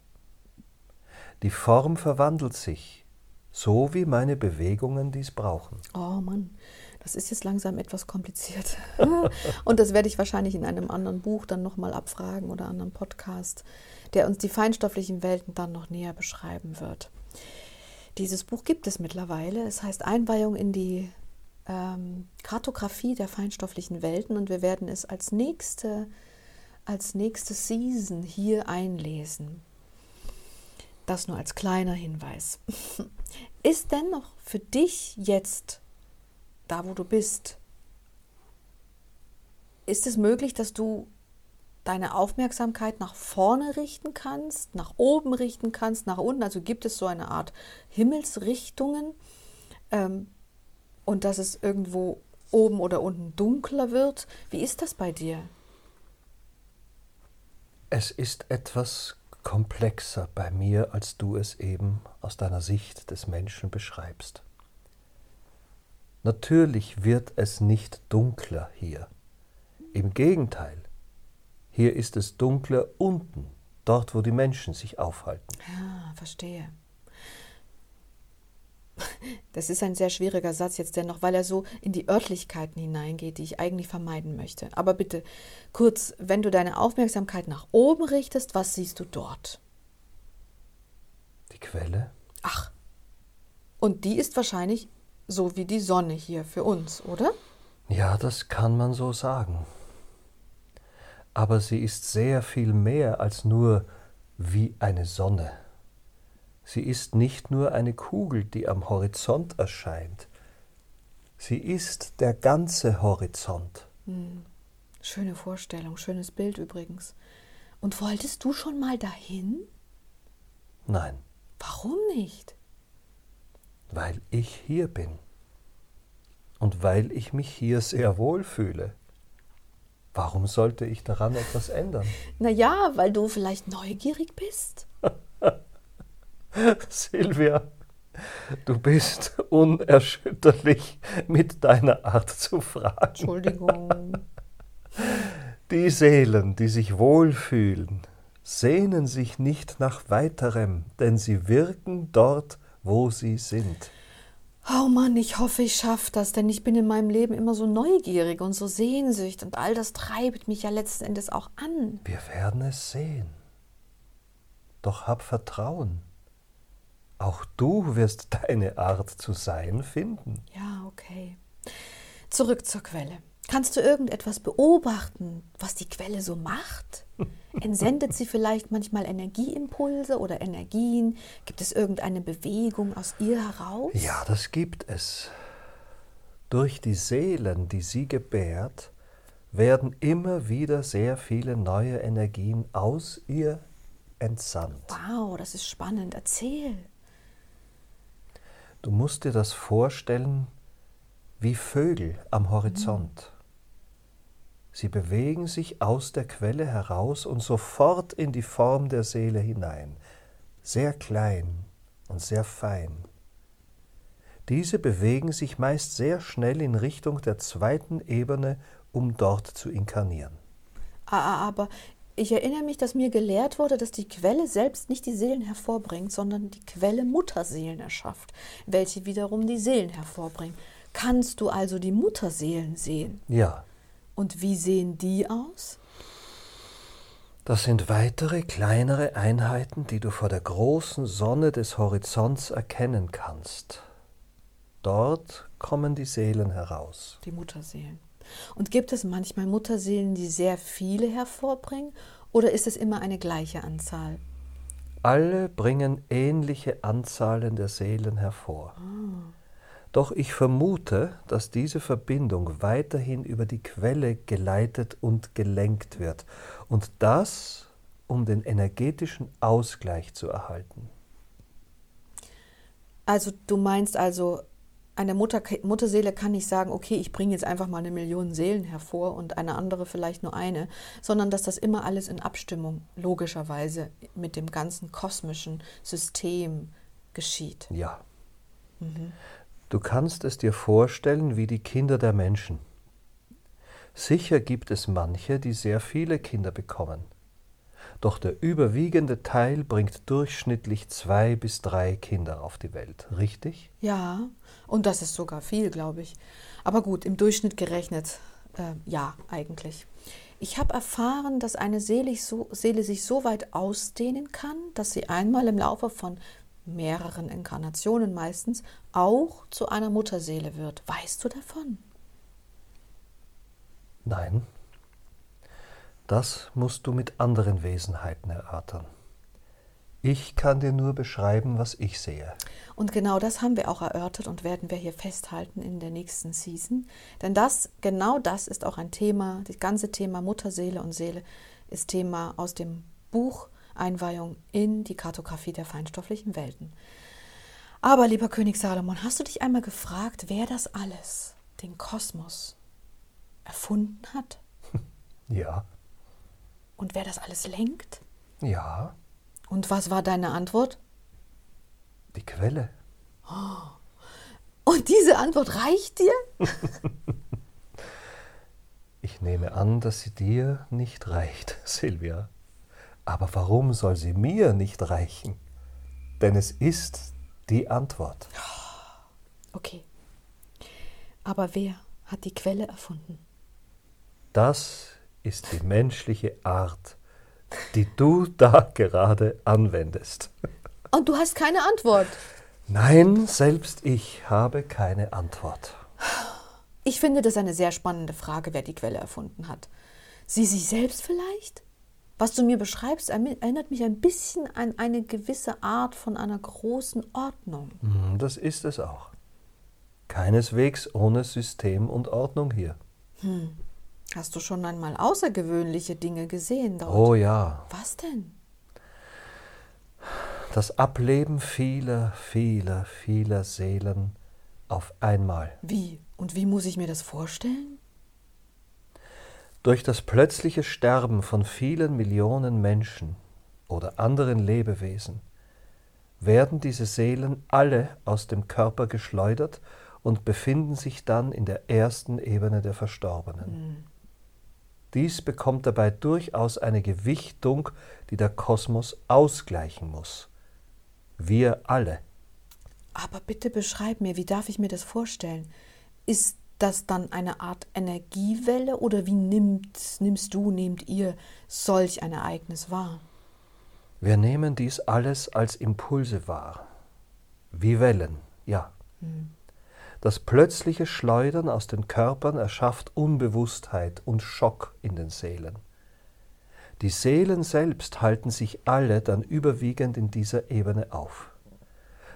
Die Form verwandelt sich, so wie meine Bewegungen dies brauchen. Oh Mann, das ist jetzt langsam etwas kompliziert. Und das werde ich wahrscheinlich in einem anderen Buch dann nochmal abfragen oder anderen Podcast, der uns die feinstofflichen Welten dann noch näher beschreiben wird. Dieses Buch gibt es mittlerweile. Es heißt Einweihung in die ähm, Kartografie der feinstofflichen Welten und wir werden es als nächste, als nächste Season hier einlesen. Das nur als kleiner Hinweis. Ist dennoch für dich jetzt, da wo du bist, ist es möglich, dass du deine Aufmerksamkeit nach vorne richten kannst, nach oben richten kannst, nach unten. Also gibt es so eine Art Himmelsrichtungen ähm, und dass es irgendwo oben oder unten dunkler wird. Wie ist das bei dir? Es ist etwas komplexer bei mir, als du es eben aus deiner Sicht des Menschen beschreibst. Natürlich wird es nicht dunkler hier. Im Gegenteil, hier ist es dunkler unten, dort wo die Menschen sich aufhalten. Ja, verstehe. Das ist ein sehr schwieriger Satz jetzt dennoch, weil er so in die Örtlichkeiten hineingeht, die ich eigentlich vermeiden möchte. Aber bitte kurz, wenn du deine Aufmerksamkeit nach oben richtest, was siehst du dort? Die Quelle. Ach. Und die ist wahrscheinlich so wie die Sonne hier für uns, oder? Ja, das kann man so sagen aber sie ist sehr viel mehr als nur wie eine Sonne. Sie ist nicht nur eine Kugel, die am Horizont erscheint. Sie ist der ganze Horizont. Hm. Schöne Vorstellung, schönes Bild übrigens. Und wolltest du schon mal dahin? Nein. Warum nicht? Weil ich hier bin. Und weil ich mich hier sehr wohl fühle. Warum sollte ich daran etwas ändern? Naja, weil du vielleicht neugierig bist. Silvia, du bist unerschütterlich mit deiner Art zu fragen. Entschuldigung. Die Seelen, die sich wohlfühlen, sehnen sich nicht nach weiterem, denn sie wirken dort, wo sie sind. Oh Mann, ich hoffe, ich schaffe das, denn ich bin in meinem Leben immer so neugierig und so sehnsüchtig und all das treibt mich ja letzten Endes auch an. Wir werden es sehen. Doch hab Vertrauen. Auch du wirst deine Art zu sein finden. Ja, okay. Zurück zur Quelle. Kannst du irgendetwas beobachten, was die Quelle so macht? Entsendet sie vielleicht manchmal Energieimpulse oder Energien? Gibt es irgendeine Bewegung aus ihr heraus? Ja, das gibt es. Durch die Seelen, die sie gebärt, werden immer wieder sehr viele neue Energien aus ihr entsandt. Wow, das ist spannend. Erzähl. Du musst dir das vorstellen wie Vögel am Horizont. Sie bewegen sich aus der Quelle heraus und sofort in die Form der Seele hinein, sehr klein und sehr fein. Diese bewegen sich meist sehr schnell in Richtung der zweiten Ebene, um dort zu inkarnieren. Aber ich erinnere mich, dass mir gelehrt wurde, dass die Quelle selbst nicht die Seelen hervorbringt, sondern die Quelle Mutterseelen erschafft, welche wiederum die Seelen hervorbringen. Kannst du also die Mutterseelen sehen? Ja. Und wie sehen die aus? Das sind weitere kleinere Einheiten, die du vor der großen Sonne des Horizonts erkennen kannst. Dort kommen die Seelen heraus. Die Mutterseelen. Und gibt es manchmal Mutterseelen, die sehr viele hervorbringen, oder ist es immer eine gleiche Anzahl? Alle bringen ähnliche Anzahlen der Seelen hervor. Ah. Doch ich vermute, dass diese Verbindung weiterhin über die Quelle geleitet und gelenkt wird. Und das, um den energetischen Ausgleich zu erhalten. Also du meinst also, eine Mutter, Mutterseele kann nicht sagen, okay, ich bringe jetzt einfach mal eine Million Seelen hervor und eine andere vielleicht nur eine, sondern dass das immer alles in Abstimmung logischerweise mit dem ganzen kosmischen System geschieht. Ja. Mhm. Du kannst es dir vorstellen wie die Kinder der Menschen. Sicher gibt es manche, die sehr viele Kinder bekommen. Doch der überwiegende Teil bringt durchschnittlich zwei bis drei Kinder auf die Welt, richtig? Ja, und das ist sogar viel, glaube ich. Aber gut, im Durchschnitt gerechnet, äh, ja, eigentlich. Ich habe erfahren, dass eine Seele, Seele sich so weit ausdehnen kann, dass sie einmal im Laufe von mehreren Inkarnationen meistens, auch zu einer Mutterseele wird. Weißt du davon? Nein. Das musst du mit anderen Wesenheiten erörtern. Ich kann dir nur beschreiben, was ich sehe. Und genau das haben wir auch erörtert und werden wir hier festhalten in der nächsten Season. Denn das, genau das ist auch ein Thema, das ganze Thema Mutterseele und Seele ist Thema aus dem Buch Einweihung in die Kartografie der feinstofflichen Welten. Aber lieber König Salomon, hast du dich einmal gefragt, wer das alles, den Kosmos, erfunden hat? Ja. Und wer das alles lenkt? Ja. Und was war deine Antwort? Die Quelle. Und diese Antwort reicht dir? ich nehme an, dass sie dir nicht reicht, Silvia. Aber warum soll sie mir nicht reichen? Denn es ist die Antwort. Okay. Aber wer hat die Quelle erfunden? Das ist die menschliche Art, die du da gerade anwendest. Und du hast keine Antwort. Nein, selbst ich habe keine Antwort. Ich finde das eine sehr spannende Frage, wer die Quelle erfunden hat. Sie sich selbst vielleicht? Was du mir beschreibst, erinnert mich ein bisschen an eine gewisse Art von einer großen Ordnung. Mhm, das ist es auch. Keineswegs ohne System und Ordnung hier. Hm. Hast du schon einmal außergewöhnliche Dinge gesehen dort? Oh ja. Was denn? Das Ableben vieler, vieler, vieler Seelen auf einmal. Wie? Und wie muss ich mir das vorstellen? Durch das plötzliche Sterben von vielen Millionen Menschen oder anderen Lebewesen werden diese Seelen alle aus dem Körper geschleudert und befinden sich dann in der ersten Ebene der Verstorbenen. Mhm. Dies bekommt dabei durchaus eine Gewichtung, die der Kosmos ausgleichen muss. Wir alle. Aber bitte beschreib mir, wie darf ich mir das vorstellen? Ist das dann eine Art Energiewelle oder wie nimmt, nimmst du, nehmt ihr solch ein Ereignis wahr? Wir nehmen dies alles als Impulse wahr, wie Wellen, ja. Hm. Das plötzliche Schleudern aus den Körpern erschafft Unbewusstheit und Schock in den Seelen. Die Seelen selbst halten sich alle dann überwiegend in dieser Ebene auf.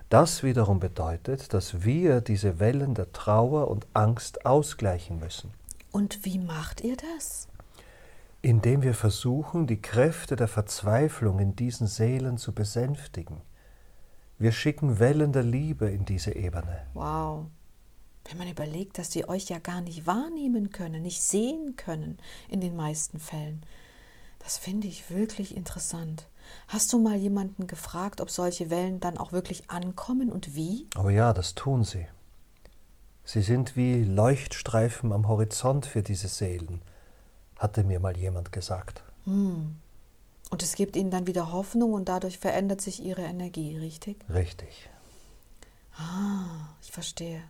Das wiederum bedeutet, dass wir diese Wellen der Trauer und Angst ausgleichen müssen. Und wie macht ihr das? Indem wir versuchen, die Kräfte der Verzweiflung in diesen Seelen zu besänftigen. Wir schicken Wellen der Liebe in diese Ebene. Wow. Wenn man überlegt, dass die euch ja gar nicht wahrnehmen können, nicht sehen können in den meisten Fällen. Das finde ich wirklich interessant. Hast du mal jemanden gefragt, ob solche Wellen dann auch wirklich ankommen und wie? Oh ja, das tun sie. Sie sind wie Leuchtstreifen am Horizont für diese Seelen, hatte mir mal jemand gesagt. Hm. Und es gibt ihnen dann wieder Hoffnung und dadurch verändert sich ihre Energie, richtig? Richtig. Ah, ich verstehe.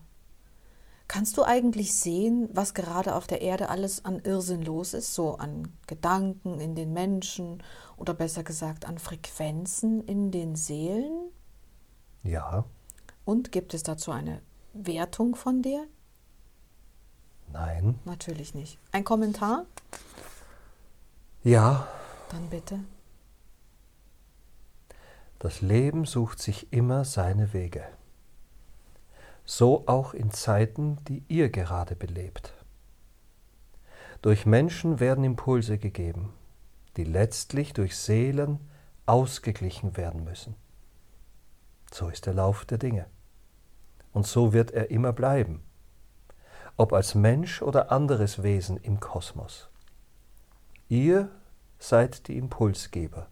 Kannst du eigentlich sehen, was gerade auf der Erde alles an Irrsinn los ist, so an Gedanken in den Menschen oder besser gesagt an Frequenzen in den Seelen? Ja. Und gibt es dazu eine Wertung von dir? Nein. Natürlich nicht. Ein Kommentar? Ja. Dann bitte. Das Leben sucht sich immer seine Wege so auch in Zeiten, die ihr gerade belebt. Durch Menschen werden Impulse gegeben, die letztlich durch Seelen ausgeglichen werden müssen. So ist der Lauf der Dinge. Und so wird er immer bleiben, ob als Mensch oder anderes Wesen im Kosmos. Ihr seid die Impulsgeber,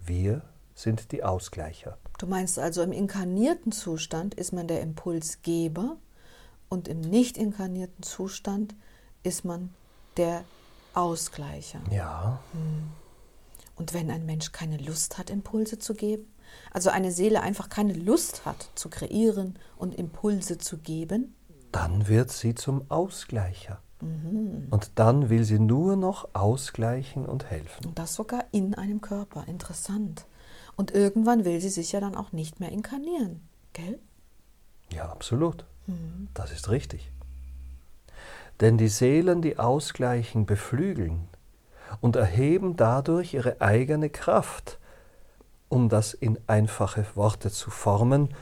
wir sind die Ausgleicher. Du meinst also, im inkarnierten Zustand ist man der Impulsgeber und im nicht inkarnierten Zustand ist man der Ausgleicher. Ja. Hm. Und wenn ein Mensch keine Lust hat, Impulse zu geben, also eine Seele einfach keine Lust hat zu kreieren und Impulse zu geben, dann wird sie zum Ausgleicher. Mhm. Und dann will sie nur noch ausgleichen und helfen. Und das sogar in einem Körper. Interessant. Und irgendwann will sie sich ja dann auch nicht mehr inkarnieren, gell? Ja, absolut. Mhm. Das ist richtig. Denn die Seelen, die ausgleichen, beflügeln und erheben dadurch ihre eigene Kraft, um das in einfache Worte zu formen,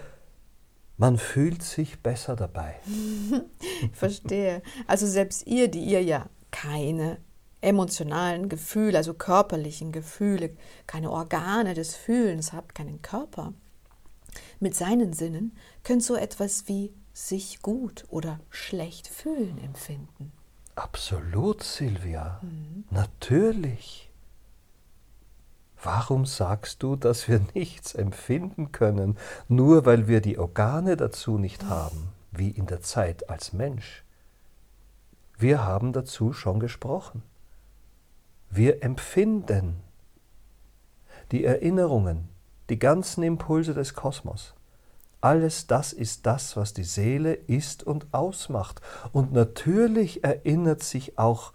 man fühlt sich besser dabei. Verstehe. Also selbst ihr, die ihr ja keine emotionalen Gefühle, also körperlichen Gefühle, keine Organe des Fühlens habt, keinen Körper. Mit seinen Sinnen könnt so etwas wie sich gut oder schlecht fühlen empfinden. Absolut, Silvia. Mhm. Natürlich. Warum sagst du, dass wir nichts empfinden können, nur weil wir die Organe dazu nicht haben, wie in der Zeit als Mensch? Wir haben dazu schon gesprochen. Wir empfinden die Erinnerungen, die ganzen Impulse des Kosmos. Alles das ist das, was die Seele ist und ausmacht. Und natürlich erinnert sich auch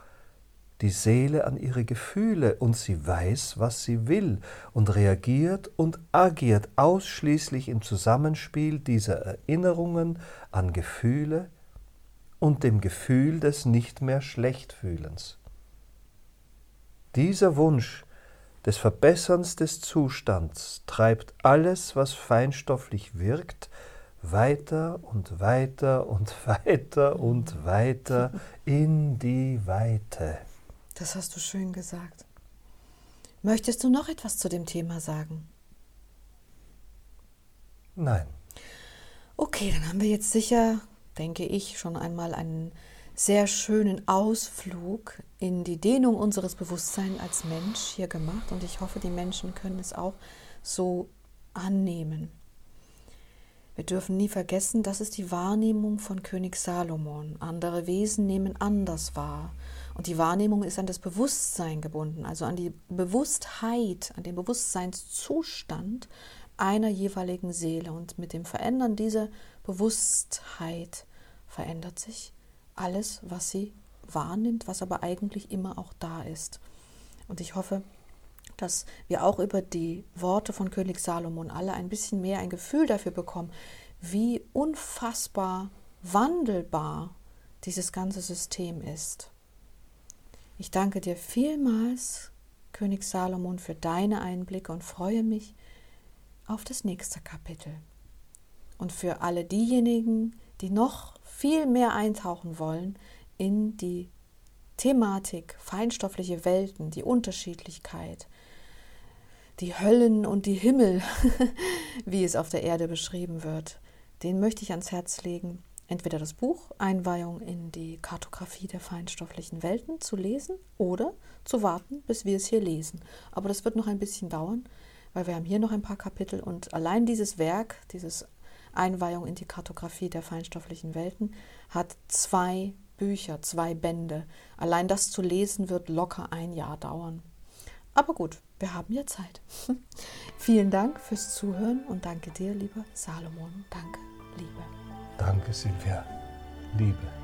die Seele an ihre Gefühle und sie weiß, was sie will und reagiert und agiert ausschließlich im Zusammenspiel dieser Erinnerungen an Gefühle und dem Gefühl des nicht mehr Schlechtfühlens. Dieser Wunsch des Verbesserns des Zustands treibt alles, was feinstofflich wirkt, weiter und weiter und weiter und weiter in die Weite. Das hast du schön gesagt. Möchtest du noch etwas zu dem Thema sagen? Nein. Okay, dann haben wir jetzt sicher, denke ich, schon einmal einen sehr schönen Ausflug in die Dehnung unseres Bewusstseins als Mensch hier gemacht und ich hoffe, die Menschen können es auch so annehmen. Wir dürfen nie vergessen, das ist die Wahrnehmung von König Salomon. Andere Wesen nehmen anders wahr. Und die Wahrnehmung ist an das Bewusstsein gebunden, also an die Bewusstheit, an den Bewusstseinszustand einer jeweiligen Seele. Und mit dem Verändern dieser Bewusstheit verändert sich alles, was sie wahrnimmt, was aber eigentlich immer auch da ist. Und ich hoffe, dass wir auch über die Worte von König Salomon alle ein bisschen mehr ein Gefühl dafür bekommen, wie unfassbar wandelbar dieses ganze System ist. Ich danke dir vielmals, König Salomon, für deine Einblicke und freue mich auf das nächste Kapitel. Und für alle diejenigen, die noch viel mehr eintauchen wollen in die Thematik feinstoffliche Welten, die Unterschiedlichkeit, die Höllen und die Himmel, wie es auf der Erde beschrieben wird, den möchte ich ans Herz legen, entweder das Buch Einweihung in die Kartografie der feinstofflichen Welten zu lesen oder zu warten, bis wir es hier lesen. Aber das wird noch ein bisschen dauern, weil wir haben hier noch ein paar Kapitel und allein dieses Werk, dieses Einweihung in die Kartografie der feinstofflichen Welten, hat zwei Bücher, zwei Bände. Allein das zu lesen wird locker ein Jahr dauern. Aber gut, wir haben ja Zeit. Vielen Dank fürs Zuhören und danke dir, lieber Salomon. Danke, Liebe. Danke, Silvia. Liebe.